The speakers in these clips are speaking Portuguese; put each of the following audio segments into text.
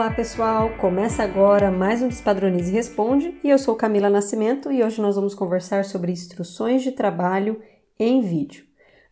Olá pessoal, começa agora mais um Despadronize Responde e eu sou Camila Nascimento e hoje nós vamos conversar sobre instruções de trabalho em vídeo.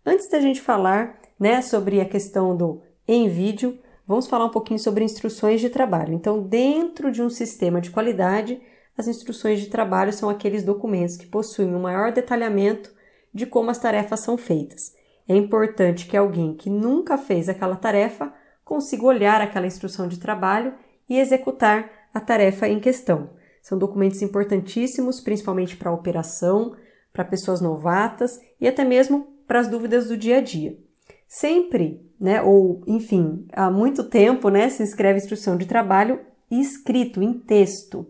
Antes da gente falar né, sobre a questão do em vídeo, vamos falar um pouquinho sobre instruções de trabalho. Então, dentro de um sistema de qualidade, as instruções de trabalho são aqueles documentos que possuem um maior detalhamento de como as tarefas são feitas. É importante que alguém que nunca fez aquela tarefa consiga olhar aquela instrução de trabalho e executar a tarefa em questão. São documentos importantíssimos, principalmente para a operação, para pessoas novatas e até mesmo para as dúvidas do dia a dia. Sempre, né, ou enfim, há muito tempo, né, se escreve instrução de trabalho escrito em texto.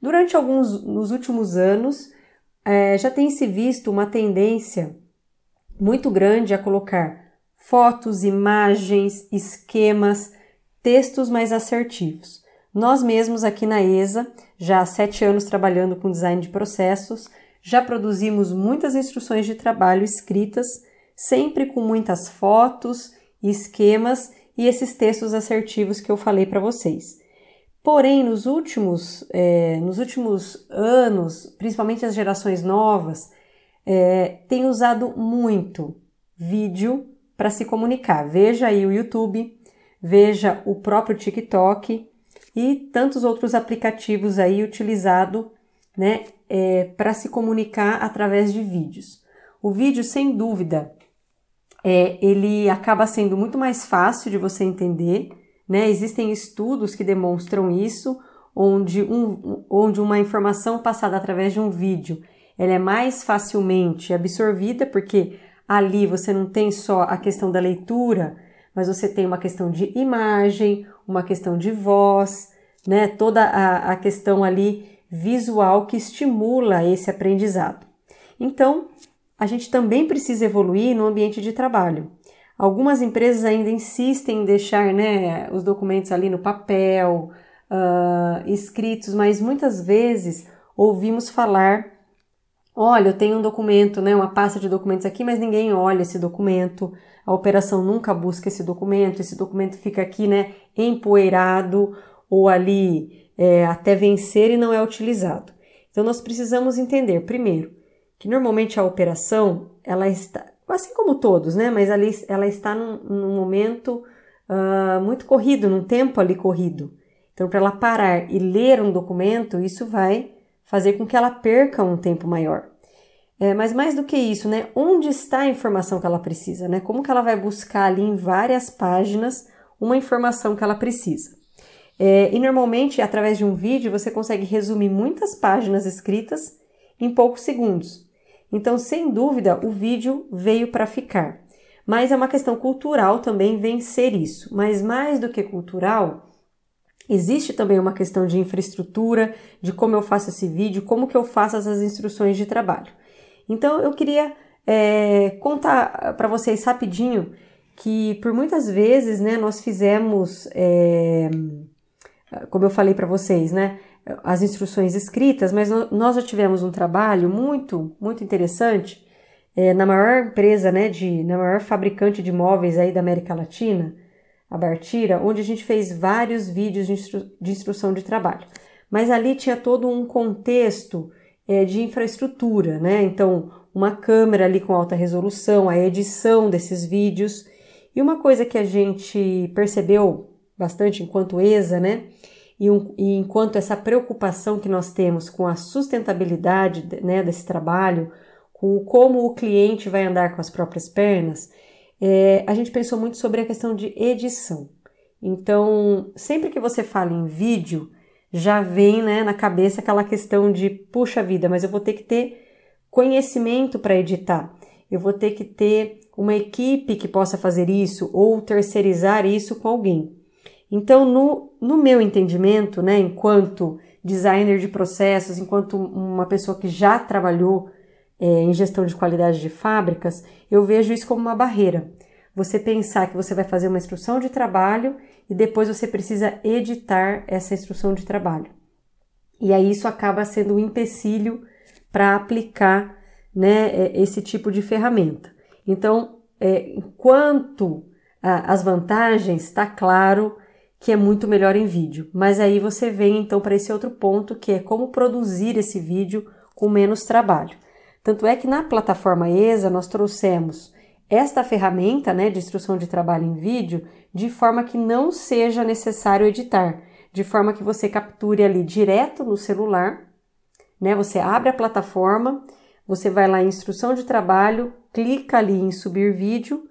Durante alguns, nos últimos anos, é, já tem se visto uma tendência muito grande a colocar fotos, imagens, esquemas, textos mais assertivos. Nós mesmos aqui na ESA, já há sete anos trabalhando com design de processos, já produzimos muitas instruções de trabalho escritas, sempre com muitas fotos, esquemas e esses textos assertivos que eu falei para vocês. Porém, nos últimos, é, nos últimos anos, principalmente as gerações novas, é, têm usado muito vídeo para se comunicar. Veja aí o YouTube, veja o próprio TikTok e tantos outros aplicativos aí utilizados né, é, para se comunicar através de vídeos. O vídeo, sem dúvida, é, ele acaba sendo muito mais fácil de você entender. Né? Existem estudos que demonstram isso, onde, um, onde uma informação passada através de um vídeo ela é mais facilmente absorvida, porque Ali você não tem só a questão da leitura, mas você tem uma questão de imagem, uma questão de voz, né? Toda a, a questão ali visual que estimula esse aprendizado. Então, a gente também precisa evoluir no ambiente de trabalho. Algumas empresas ainda insistem em deixar né, os documentos ali no papel, uh, escritos, mas muitas vezes ouvimos falar Olha, eu tenho um documento, né, uma pasta de documentos aqui, mas ninguém olha esse documento. A operação nunca busca esse documento. Esse documento fica aqui, né, empoeirado ou ali é, até vencer e não é utilizado. Então nós precisamos entender, primeiro, que normalmente a operação ela está, assim como todos, né, mas ali ela está num, num momento uh, muito corrido, num tempo ali corrido. Então, para ela parar e ler um documento, isso vai fazer com que ela perca um tempo maior. É, mas mais do que isso, né? Onde está a informação que ela precisa, né? Como que ela vai buscar ali em várias páginas uma informação que ela precisa? É, e normalmente, através de um vídeo, você consegue resumir muitas páginas escritas em poucos segundos. Então, sem dúvida, o vídeo veio para ficar. Mas é uma questão cultural também vencer isso. Mas mais do que cultural, Existe também uma questão de infraestrutura, de como eu faço esse vídeo, como que eu faço essas instruções de trabalho. Então eu queria é, contar para vocês rapidinho que por muitas vezes, né, nós fizemos, é, como eu falei para vocês, né, as instruções escritas, mas nós já tivemos um trabalho muito, muito interessante é, na maior empresa, né, de, na maior fabricante de móveis aí da América Latina, a Bartira, onde a gente fez vários vídeos de, instru de instrução de trabalho. Mas ali tinha todo um contexto é, de infraestrutura, né? Então, uma câmera ali com alta resolução, a edição desses vídeos. E uma coisa que a gente percebeu bastante enquanto ESA, né? E, um, e enquanto essa preocupação que nós temos com a sustentabilidade né, desse trabalho, com como o cliente vai andar com as próprias pernas, é, a gente pensou muito sobre a questão de edição. Então, sempre que você fala em vídeo, já vem né, na cabeça aquela questão de, puxa vida, mas eu vou ter que ter conhecimento para editar, eu vou ter que ter uma equipe que possa fazer isso ou terceirizar isso com alguém. Então, no, no meu entendimento, né, enquanto designer de processos, enquanto uma pessoa que já trabalhou é, em gestão de qualidade de fábricas, eu vejo isso como uma barreira. Você pensar que você vai fazer uma instrução de trabalho e depois você precisa editar essa instrução de trabalho. E aí isso acaba sendo um empecilho para aplicar né, é, esse tipo de ferramenta. Então, é, enquanto as vantagens, está claro que é muito melhor em vídeo. Mas aí você vem então para esse outro ponto que é como produzir esse vídeo com menos trabalho. Tanto é que na plataforma ESA nós trouxemos esta ferramenta né, de instrução de trabalho em vídeo de forma que não seja necessário editar, de forma que você capture ali direto no celular, né? Você abre a plataforma, você vai lá em instrução de trabalho, clica ali em subir vídeo,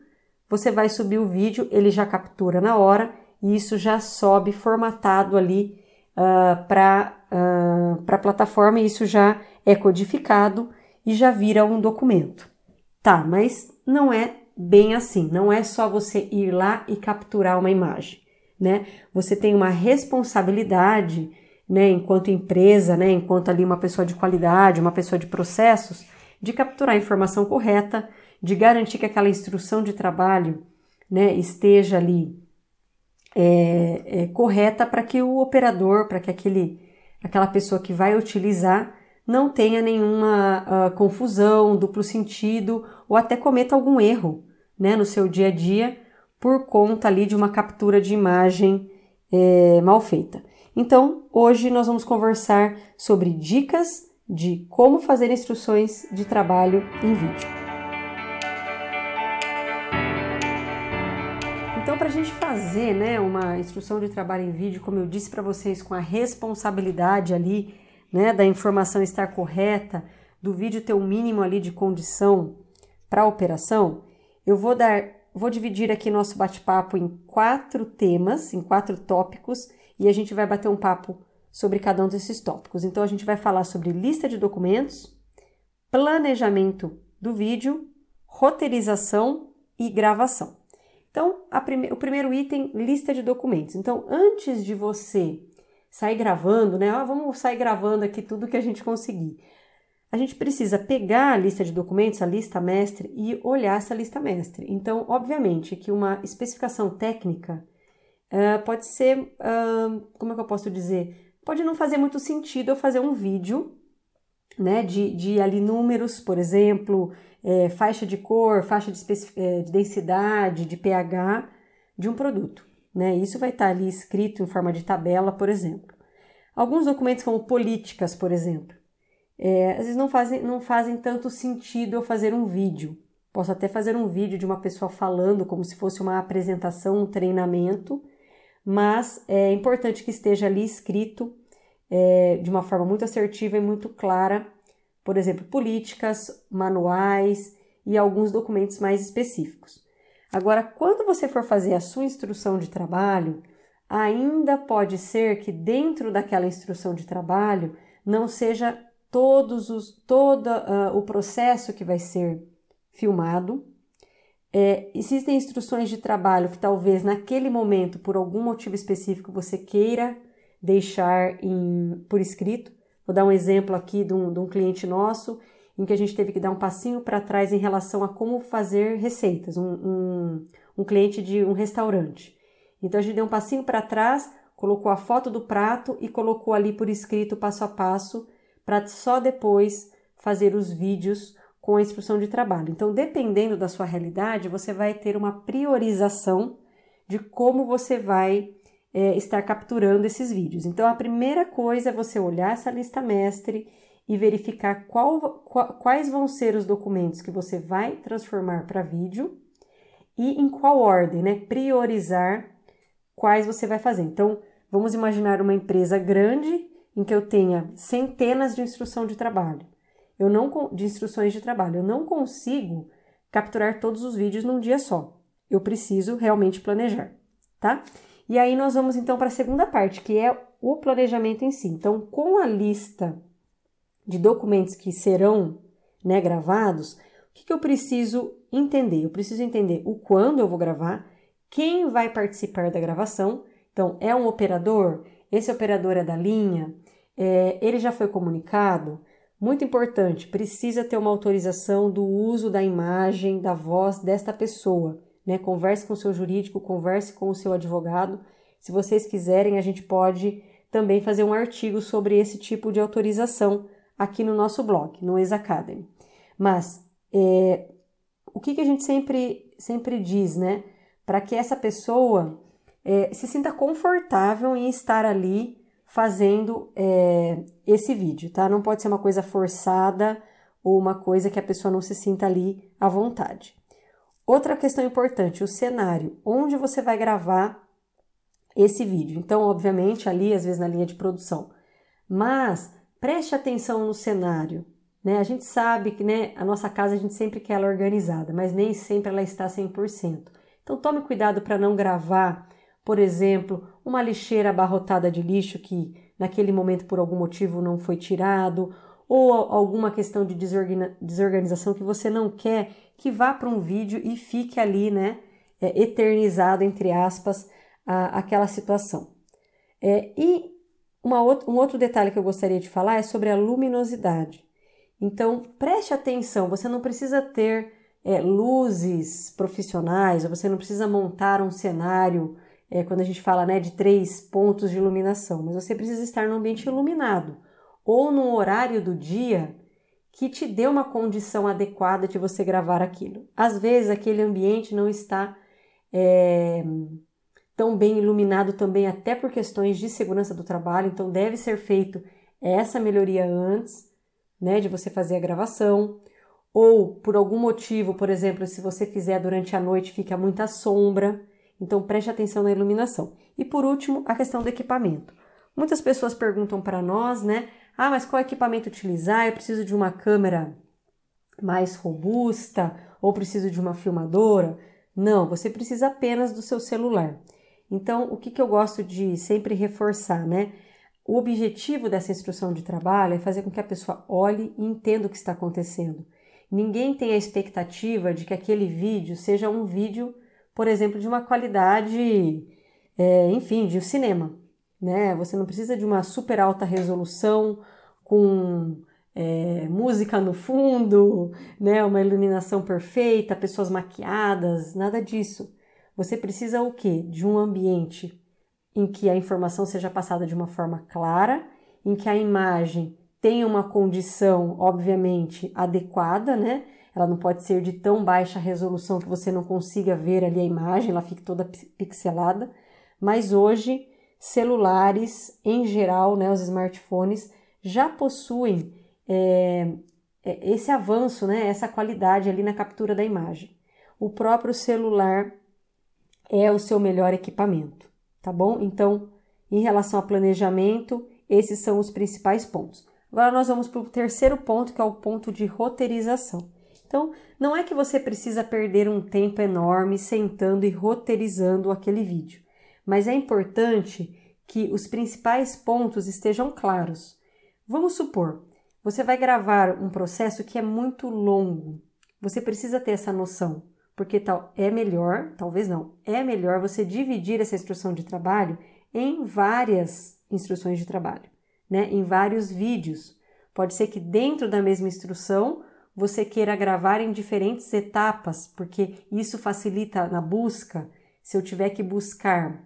você vai subir o vídeo, ele já captura na hora e isso já sobe formatado ali uh, para uh, a plataforma e isso já é codificado e já vira um documento. Tá, mas não é bem assim, não é só você ir lá e capturar uma imagem, né? Você tem uma responsabilidade, né, enquanto empresa, né, enquanto ali uma pessoa de qualidade, uma pessoa de processos, de capturar a informação correta, de garantir que aquela instrução de trabalho, né, esteja ali é, é, correta para que o operador, para que aquele, aquela pessoa que vai utilizar não tenha nenhuma uh, confusão, duplo sentido ou até cometa algum erro né, no seu dia a dia por conta ali de uma captura de imagem é, mal feita. Então, hoje nós vamos conversar sobre dicas de como fazer instruções de trabalho em vídeo. Então, para a gente fazer né, uma instrução de trabalho em vídeo, como eu disse para vocês, com a responsabilidade ali né, da informação estar correta, do vídeo ter o um mínimo ali de condição para a operação, eu vou dar, vou dividir aqui nosso bate-papo em quatro temas, em quatro tópicos, e a gente vai bater um papo sobre cada um desses tópicos. Então a gente vai falar sobre lista de documentos, planejamento do vídeo, roteirização e gravação. Então, prime o primeiro item, lista de documentos. Então, antes de você sair gravando, né? Ah, vamos sair gravando aqui tudo que a gente conseguir. A gente precisa pegar a lista de documentos, a lista mestre, e olhar essa lista mestre. Então, obviamente, que uma especificação técnica uh, pode ser, uh, como é que eu posso dizer? Pode não fazer muito sentido eu fazer um vídeo, né, de, de ali números, por exemplo, é, faixa de cor, faixa de, é, de densidade, de pH de um produto né? Isso vai estar ali escrito em forma de tabela, por exemplo. Alguns documentos, como políticas, por exemplo, é, às vezes não fazem, não fazem tanto sentido eu fazer um vídeo. Posso até fazer um vídeo de uma pessoa falando como se fosse uma apresentação, um treinamento, mas é importante que esteja ali escrito é, de uma forma muito assertiva e muito clara, por exemplo, políticas, manuais e alguns documentos mais específicos. Agora, quando você for fazer a sua instrução de trabalho, ainda pode ser que dentro daquela instrução de trabalho não seja todos os todo uh, o processo que vai ser filmado. É, existem instruções de trabalho que talvez naquele momento, por algum motivo específico, você queira deixar em, por escrito. Vou dar um exemplo aqui de um, de um cliente nosso em que a gente teve que dar um passinho para trás em relação a como fazer receitas, um, um, um cliente de um restaurante. Então a gente deu um passinho para trás, colocou a foto do prato e colocou ali por escrito passo a passo, para só depois fazer os vídeos com a instrução de trabalho. Então, dependendo da sua realidade, você vai ter uma priorização de como você vai é, estar capturando esses vídeos. Então, a primeira coisa é você olhar essa lista mestre e verificar qual, quais vão ser os documentos que você vai transformar para vídeo e em qual ordem, né? Priorizar quais você vai fazer. Então, vamos imaginar uma empresa grande em que eu tenha centenas de instrução de trabalho. Eu não de instruções de trabalho. Eu não consigo capturar todos os vídeos num dia só. Eu preciso realmente planejar, tá? E aí nós vamos então para a segunda parte, que é o planejamento em si. Então, com a lista de documentos que serão né, gravados, o que, que eu preciso entender? Eu preciso entender o quando eu vou gravar, quem vai participar da gravação. Então, é um operador? Esse operador é da linha? É, ele já foi comunicado? Muito importante, precisa ter uma autorização do uso da imagem, da voz desta pessoa. Né? Converse com o seu jurídico, converse com o seu advogado. Se vocês quiserem, a gente pode também fazer um artigo sobre esse tipo de autorização aqui no nosso blog, no Ex Academy. Mas é, o que, que a gente sempre, sempre diz, né? Para que essa pessoa é, se sinta confortável em estar ali fazendo é, esse vídeo, tá? Não pode ser uma coisa forçada ou uma coisa que a pessoa não se sinta ali à vontade. Outra questão importante, o cenário, onde você vai gravar esse vídeo. Então, obviamente, ali, às vezes na linha de produção. Mas preste atenção no cenário. Né? A gente sabe que né, a nossa casa a gente sempre quer ela organizada, mas nem sempre ela está 100%. Então, tome cuidado para não gravar, por exemplo, uma lixeira abarrotada de lixo que naquele momento por algum motivo não foi tirado, ou alguma questão de desorganização que você não quer que vá para um vídeo e fique ali, né, é, eternizado, entre aspas, a, aquela situação. É, e um outro detalhe que eu gostaria de falar é sobre a luminosidade. Então, preste atenção, você não precisa ter é, luzes profissionais, ou você não precisa montar um cenário, é, quando a gente fala né, de três pontos de iluminação, mas você precisa estar num ambiente iluminado ou num horário do dia que te dê uma condição adequada de você gravar aquilo. Às vezes aquele ambiente não está é, tão bem iluminado também, até por questões de segurança do trabalho, então deve ser feito essa melhoria antes, né, de você fazer a gravação. Ou por algum motivo, por exemplo, se você fizer durante a noite, fica muita sombra, então preste atenção na iluminação. E por último, a questão do equipamento. Muitas pessoas perguntam para nós, né? Ah, mas qual equipamento utilizar? Eu preciso de uma câmera mais robusta ou preciso de uma filmadora? Não, você precisa apenas do seu celular. Então, o que, que eu gosto de sempre reforçar, né? O objetivo dessa instrução de trabalho é fazer com que a pessoa olhe e entenda o que está acontecendo. Ninguém tem a expectativa de que aquele vídeo seja um vídeo, por exemplo, de uma qualidade, é, enfim, de um cinema né? Você não precisa de uma super alta resolução com é, música no fundo, né? Uma iluminação perfeita, pessoas maquiadas, nada disso. Você precisa o quê? De um ambiente em que a informação seja passada de uma forma clara, em que a imagem tenha uma condição, obviamente, adequada, né? Ela não pode ser de tão baixa resolução que você não consiga ver ali a imagem, ela fique toda pixelada. Mas hoje celulares em geral, né, os smartphones, já possuem é, esse avanço, né, essa qualidade ali na captura da imagem. O próprio celular é o seu melhor equipamento, tá bom? Então, em relação a planejamento, esses são os principais pontos. Agora nós vamos para o terceiro ponto, que é o ponto de roteirização. Então, não é que você precisa perder um tempo enorme sentando e roteirizando aquele vídeo mas é importante que os principais pontos estejam claros. Vamos supor, você vai gravar um processo que é muito longo. Você precisa ter essa noção, porque tal é melhor, talvez não, é melhor você dividir essa instrução de trabalho em várias instruções de trabalho, né? Em vários vídeos. Pode ser que dentro da mesma instrução você queira gravar em diferentes etapas, porque isso facilita na busca. Se eu tiver que buscar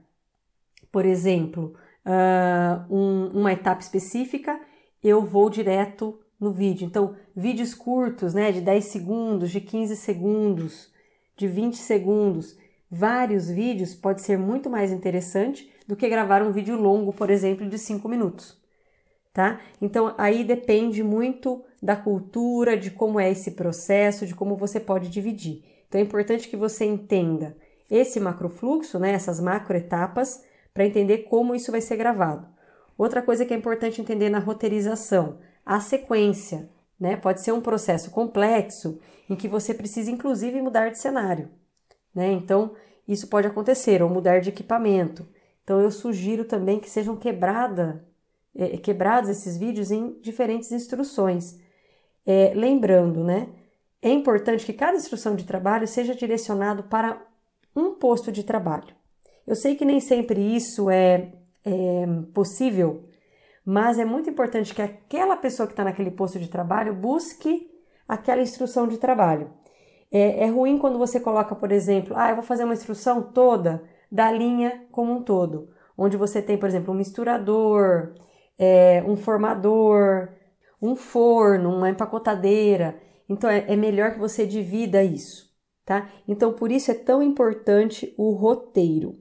por exemplo, uh, um, uma etapa específica, eu vou direto no vídeo. Então, vídeos curtos, né, de 10 segundos, de 15 segundos, de 20 segundos, vários vídeos pode ser muito mais interessante do que gravar um vídeo longo, por exemplo, de 5 minutos. Tá? Então, aí depende muito da cultura, de como é esse processo, de como você pode dividir. Então, é importante que você entenda esse macrofluxo, né, essas macroetapas, para entender como isso vai ser gravado. Outra coisa que é importante entender na roteirização, a sequência, né? Pode ser um processo complexo em que você precisa inclusive mudar de cenário, né? Então, isso pode acontecer ou mudar de equipamento. Então, eu sugiro também que sejam quebrada, é, quebrados esses vídeos em diferentes instruções. É, lembrando, né? É importante que cada instrução de trabalho seja direcionado para um posto de trabalho. Eu sei que nem sempre isso é, é possível, mas é muito importante que aquela pessoa que está naquele posto de trabalho busque aquela instrução de trabalho. É, é, ruim quando você coloca, por exemplo, ah, eu vou fazer uma instrução toda da linha como um todo, onde você tem, por exemplo, um misturador, é, um formador, um forno, uma empacotadeira. Então é, é melhor que você divida isso, tá? Então por isso é tão importante o roteiro.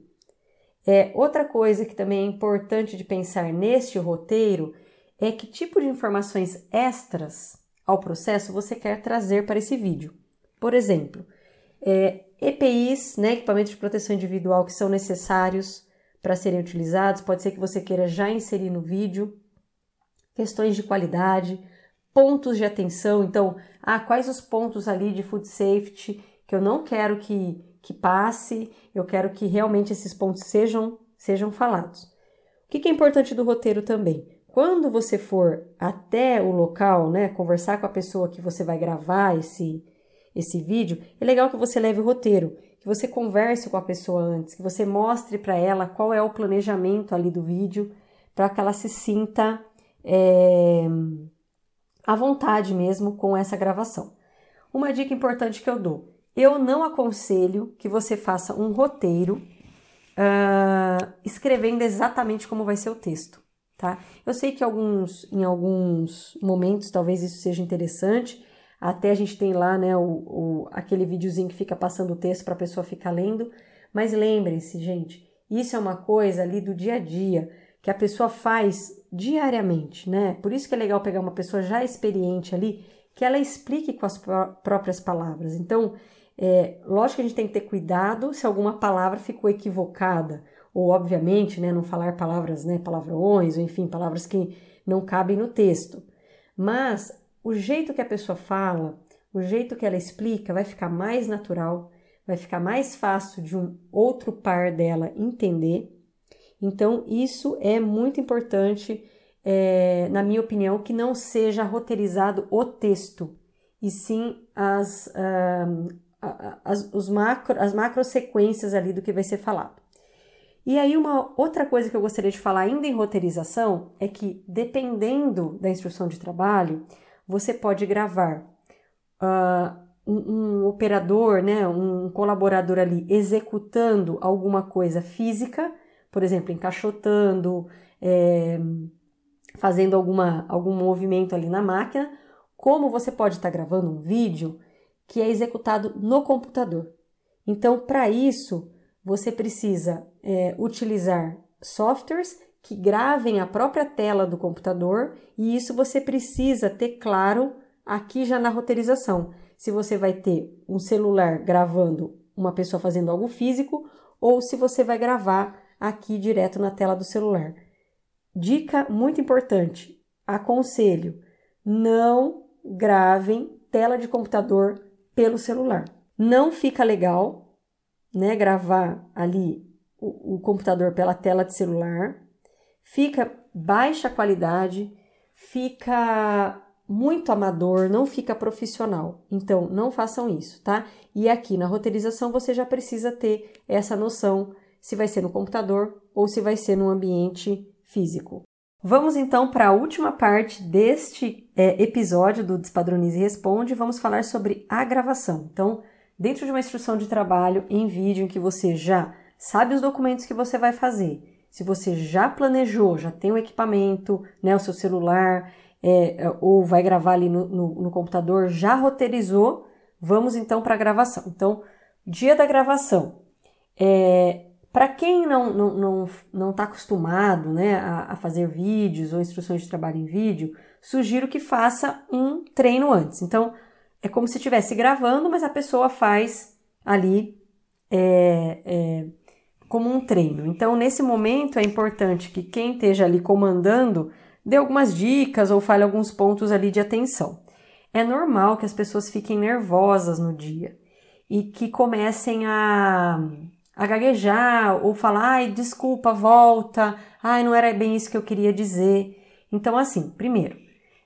É, outra coisa que também é importante de pensar neste roteiro é que tipo de informações extras ao processo você quer trazer para esse vídeo. Por exemplo, é, EPIs, né, equipamentos de proteção individual que são necessários para serem utilizados, pode ser que você queira já inserir no vídeo, questões de qualidade, pontos de atenção, então, ah, quais os pontos ali de food safety que eu não quero que, que passe, eu quero que realmente esses pontos sejam, sejam falados. O que, é importante do roteiro também? Quando você for até o local, né, conversar com a pessoa que você vai gravar esse, esse vídeo, é legal que você leve o roteiro, que você converse com a pessoa antes, que você mostre para ela qual é o planejamento ali do vídeo, para que ela se sinta é, à vontade mesmo com essa gravação. Uma dica importante que eu dou: eu não aconselho que você faça um roteiro uh, escrevendo exatamente como vai ser o texto, tá? Eu sei que alguns, em alguns momentos talvez isso seja interessante, até a gente tem lá, né, o, o aquele videozinho que fica passando o texto para a pessoa ficar lendo. Mas lembrem-se, gente, isso é uma coisa ali do dia a dia que a pessoa faz diariamente, né? Por isso que é legal pegar uma pessoa já experiente ali, que ela explique com as pró próprias palavras. Então, é, lógico que a gente tem que ter cuidado se alguma palavra ficou equivocada, ou obviamente, né, não falar palavras, né, palavrões, ou enfim, palavras que não cabem no texto. Mas o jeito que a pessoa fala, o jeito que ela explica vai ficar mais natural, vai ficar mais fácil de um outro par dela entender. Então, isso é muito importante, é, na minha opinião, que não seja roteirizado o texto, e sim as, uh, as, os macro, as macro sequências ali do que vai ser falado. E aí, uma outra coisa que eu gostaria de falar ainda em roteirização é que, dependendo da instrução de trabalho, você pode gravar uh, um, um, operador, né, um colaborador ali executando alguma coisa física, por exemplo, encaixotando, é, fazendo alguma, algum movimento ali na máquina, como você pode estar gravando um vídeo que é executado no computador. Então, para isso, você precisa é, utilizar softwares que gravem a própria tela do computador e isso você precisa ter claro aqui já na roteirização. Se você vai ter um celular gravando uma pessoa fazendo algo físico ou se você vai gravar aqui direto na tela do celular. Dica muito importante: aconselho, não gravem tela de computador pelo celular. Não fica legal, né, gravar ali o, o computador pela tela de celular fica baixa qualidade, fica muito amador, não fica profissional. Então, não façam isso, tá? E aqui na roteirização você já precisa ter essa noção se vai ser no computador ou se vai ser no ambiente físico. Vamos então para a última parte deste é, episódio do Despadronize e Responde. Vamos falar sobre a gravação. Então, dentro de uma instrução de trabalho em vídeo em que você já sabe os documentos que você vai fazer, se você já planejou, já tem o equipamento, né, o seu celular, é, é, ou vai gravar ali no, no, no computador, já roteirizou, vamos então para a gravação. Então, dia da gravação. É, para quem não está não, não, não tá acostumado né, a, a, fazer vídeos ou instruções de trabalho em vídeo, sugiro que faça um treino antes. Então, é como se estivesse gravando, mas a pessoa faz ali é, é, como um treino. Então, nesse momento, é importante que quem esteja ali comandando dê algumas dicas ou fale alguns pontos ali de atenção. É normal que as pessoas fiquem nervosas no dia e que comecem a, a gaguejar ou falar, ai, desculpa, volta, ai, não era bem isso que eu queria dizer. Então, assim, primeiro,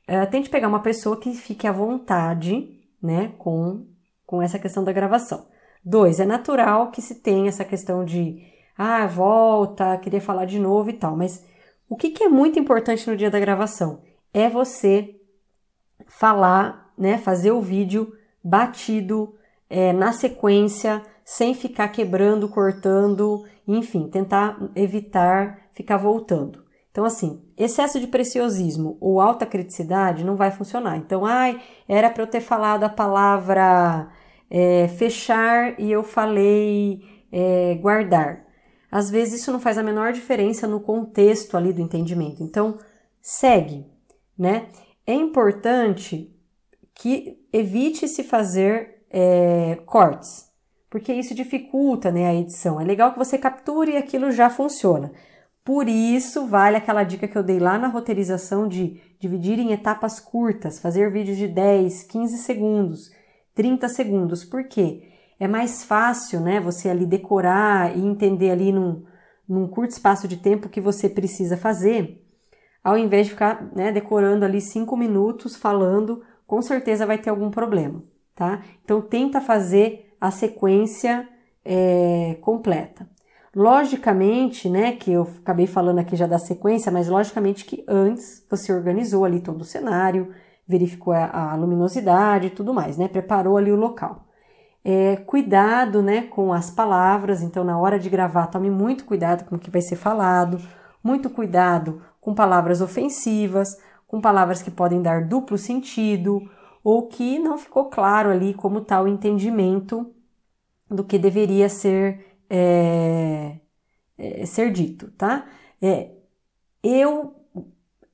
uh, tente pegar uma pessoa que fique à vontade, né, com, com essa questão da gravação. Dois, é natural que se tenha essa questão de ah, volta, queria falar de novo e tal. Mas o que, que é muito importante no dia da gravação? É você falar, né, fazer o vídeo batido, é, na sequência, sem ficar quebrando, cortando, enfim, tentar evitar ficar voltando. Então, assim, excesso de preciosismo ou alta criticidade não vai funcionar. Então, ai, era para eu ter falado a palavra é, fechar e eu falei é, guardar. às vezes isso não faz a menor diferença no contexto ali do entendimento. Então, segue, né? É importante que evite se fazer é, cortes, porque isso dificulta né, a edição. É legal que você capture e aquilo já funciona. Por isso, vale aquela dica que eu dei lá na roteirização de dividir em etapas curtas, fazer vídeos de 10, 15 segundos, 30 segundos. Por quê? É mais fácil, né, você ali decorar e entender ali num, num curto espaço de tempo o que você precisa fazer, ao invés de ficar né, decorando ali 5 minutos falando, com certeza vai ter algum problema, tá? Então, tenta fazer a sequência é, completa. Logicamente, né, que eu acabei falando aqui já da sequência, mas logicamente que antes você organizou ali todo o cenário, verificou a, a luminosidade e tudo mais, né, preparou ali o local. É, cuidado, né, com as palavras, então na hora de gravar tome muito cuidado com o que vai ser falado, muito cuidado com palavras ofensivas, com palavras que podem dar duplo sentido ou que não ficou claro ali como está o entendimento do que deveria ser é, é, ser dito, tá? É, eu,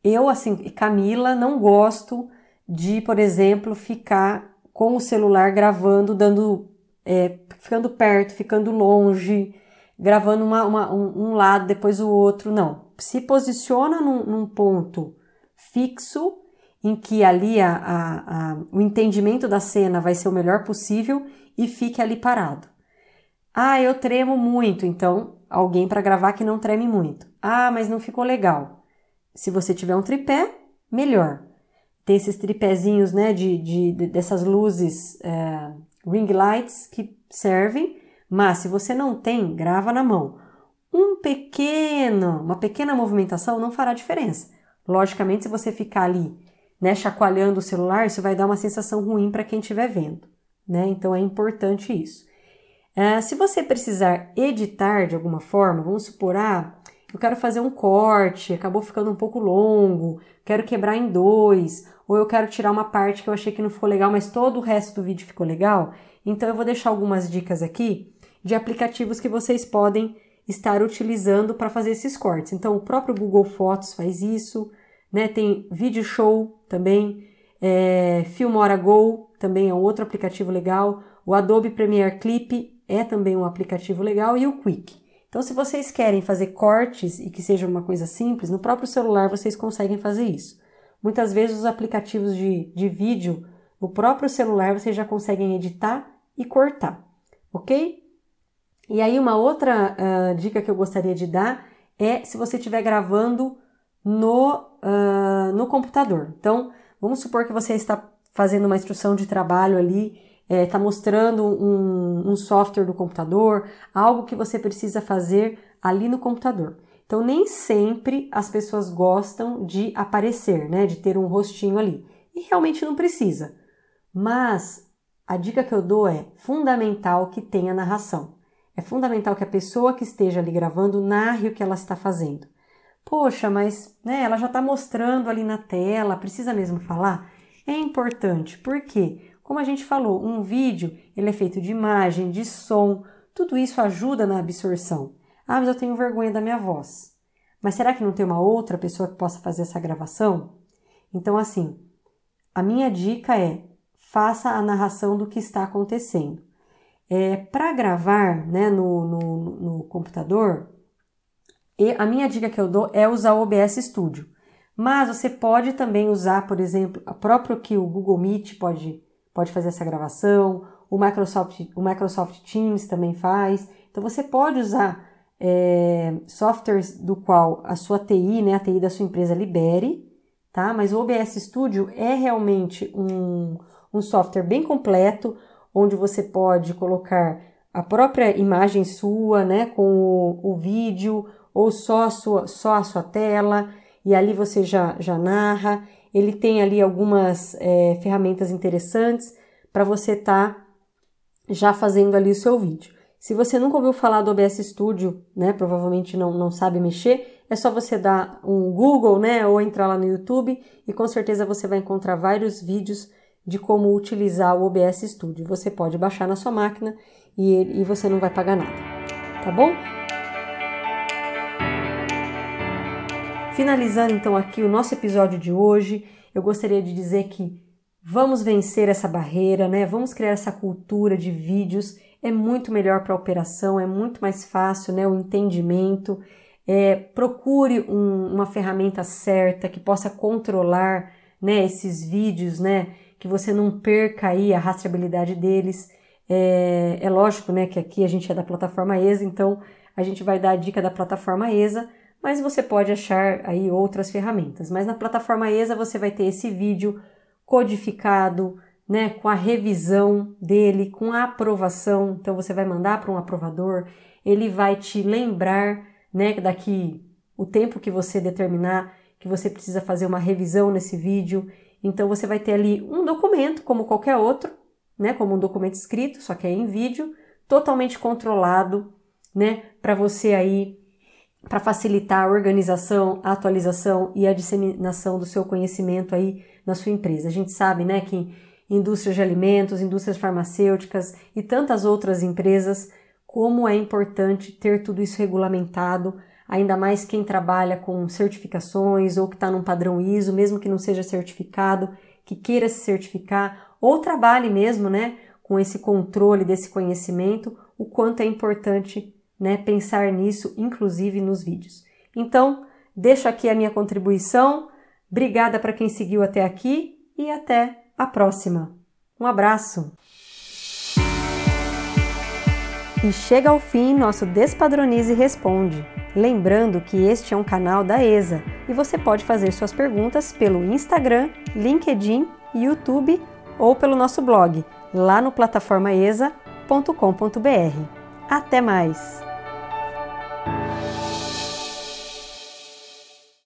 eu, assim, Camila, não gosto de, por exemplo, ficar com o celular gravando, dando, é, ficando perto, ficando longe, gravando uma, uma, um, um, lado, depois o outro, não. Se posiciona num, num ponto fixo, em que ali a, a, a, o entendimento da cena vai ser o melhor possível e fique ali parado. Ah, eu tremo muito, então alguém para gravar que não treme muito. Ah, mas não ficou legal. Se você tiver um tripé, melhor. Tem esses tripézinhos, né, de, de, de dessas luzes é, ring lights que servem, mas se você não tem, grava na mão. Um pequeno, uma pequena movimentação não fará diferença. Logicamente, se você ficar ali, né, chacoalhando o celular, isso vai dar uma sensação ruim para quem estiver vendo, né? Então é importante isso. Uh, se você precisar editar de alguma forma, vamos supor, ah, eu quero fazer um corte, acabou ficando um pouco longo, quero quebrar em dois, ou eu quero tirar uma parte que eu achei que não ficou legal, mas todo o resto do vídeo ficou legal. Então eu vou deixar algumas dicas aqui de aplicativos que vocês podem estar utilizando para fazer esses cortes. Então o próprio Google Fotos faz isso, né? Tem Video Show também, é, Filmora Go também é outro aplicativo legal. O Adobe Premiere Clip é também um aplicativo legal e o Quick. Então, se vocês querem fazer cortes e que seja uma coisa simples, no próprio celular vocês conseguem fazer isso. Muitas vezes os aplicativos de, de vídeo no próprio celular vocês já conseguem editar e cortar, ok? E aí, uma outra uh, dica que eu gostaria de dar é se você estiver gravando no, uh, no computador. Então, vamos supor que você está fazendo uma instrução de trabalho ali está é, tá mostrando um, um software do computador, algo que você precisa fazer ali no computador. Então, nem sempre as pessoas gostam de aparecer, né? De ter um rostinho ali. E realmente não precisa. Mas a dica que eu dou é fundamental que tenha narração. É fundamental que a pessoa que esteja ali gravando narre o que ela está fazendo. Poxa, mas né, ela já está mostrando ali na tela, precisa mesmo falar? É importante, por quê? Como a gente falou, um vídeo ele é feito de imagem, de som, tudo isso ajuda na absorção. Ah, mas eu tenho vergonha da minha voz. Mas será que não tem uma outra pessoa que possa fazer essa gravação? Então, assim, a minha dica é faça a narração do que está acontecendo. É, Para gravar né, no, no, no computador, a minha dica que eu dou é usar o OBS Studio. Mas você pode também usar, por exemplo, a próprio que o Google Meet pode pode fazer essa gravação, o Microsoft, o Microsoft Teams também faz. Então você pode usar é, softwares do qual a sua TI, né, a TI da sua empresa libere, tá? Mas o OBS Studio é realmente um, um software bem completo, onde você pode colocar a própria imagem sua, né, com o, o vídeo ou só a sua, só a sua tela, e ali você já, já narra. Ele tem ali algumas é, ferramentas interessantes para você estar tá já fazendo ali o seu vídeo. Se você nunca ouviu falar do OBS Studio, né, provavelmente não, não sabe mexer, é só você dar um Google, né, ou entrar lá no YouTube e com certeza você vai encontrar vários vídeos de como utilizar o OBS Studio. Você pode baixar na sua máquina e, e você não vai pagar nada, tá bom? Finalizando então aqui o nosso episódio de hoje, eu gostaria de dizer que vamos vencer essa barreira, né? Vamos criar essa cultura de vídeos. É muito melhor para a operação, é muito mais fácil, né? O entendimento. É, procure um, uma ferramenta certa que possa controlar, né? Esses vídeos, né? Que você não perca aí a rastreabilidade deles. É, é lógico, né? Que aqui a gente é da plataforma ESA, então a gente vai dar a dica da plataforma ESA mas você pode achar aí outras ferramentas. Mas na plataforma ESA você vai ter esse vídeo codificado, né, com a revisão dele, com a aprovação. Então você vai mandar para um aprovador, ele vai te lembrar, né, daqui o tempo que você determinar que você precisa fazer uma revisão nesse vídeo. Então você vai ter ali um documento como qualquer outro, né, como um documento escrito, só que é em vídeo, totalmente controlado, né, para você aí para facilitar a organização, a atualização e a disseminação do seu conhecimento aí na sua empresa. A gente sabe, né, que indústrias de alimentos, indústrias farmacêuticas e tantas outras empresas, como é importante ter tudo isso regulamentado, ainda mais quem trabalha com certificações ou que está num padrão ISO, mesmo que não seja certificado, que queira se certificar ou trabalhe mesmo, né, com esse controle desse conhecimento, o quanto é importante né, pensar nisso, inclusive nos vídeos. Então, deixo aqui a minha contribuição. Obrigada para quem seguiu até aqui e até a próxima. Um abraço! E chega ao fim nosso Despadronize Responde. Lembrando que este é um canal da ESA e você pode fazer suas perguntas pelo Instagram, LinkedIn, YouTube ou pelo nosso blog lá no plataformaesa.com.br. Até mais!